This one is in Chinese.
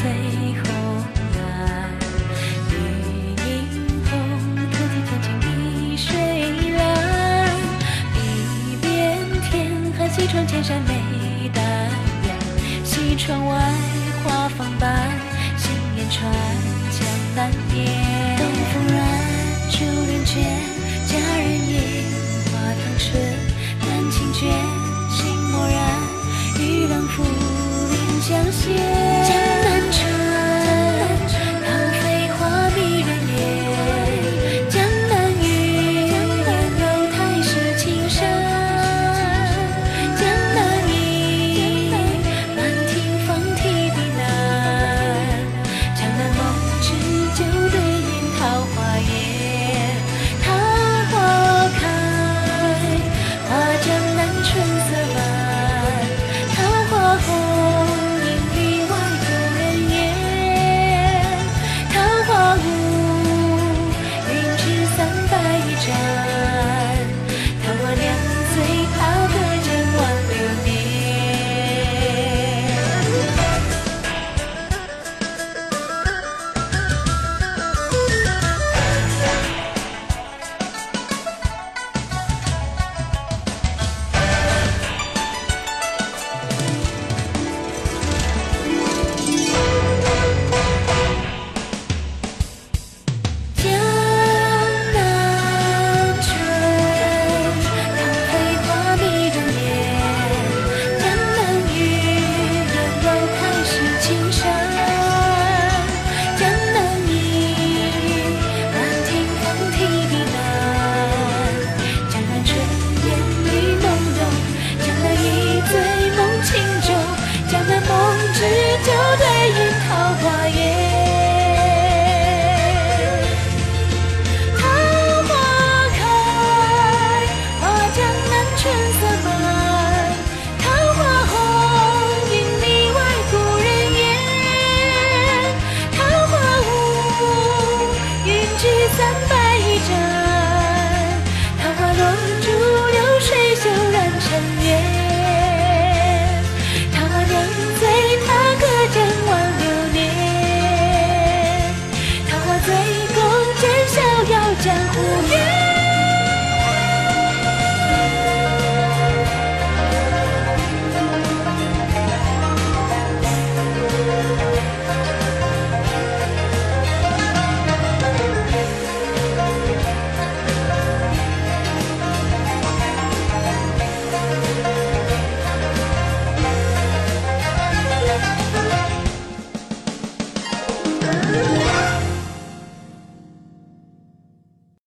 醉红岸。绿映红，可天晴碧水蓝。一边天寒，西窗千扇眉黛阳。西窗外花放伴，新念穿江南边。东风软，竹帘卷，佳人吟，花堂春，丹青卷，心默然。玉郎抚临江仙。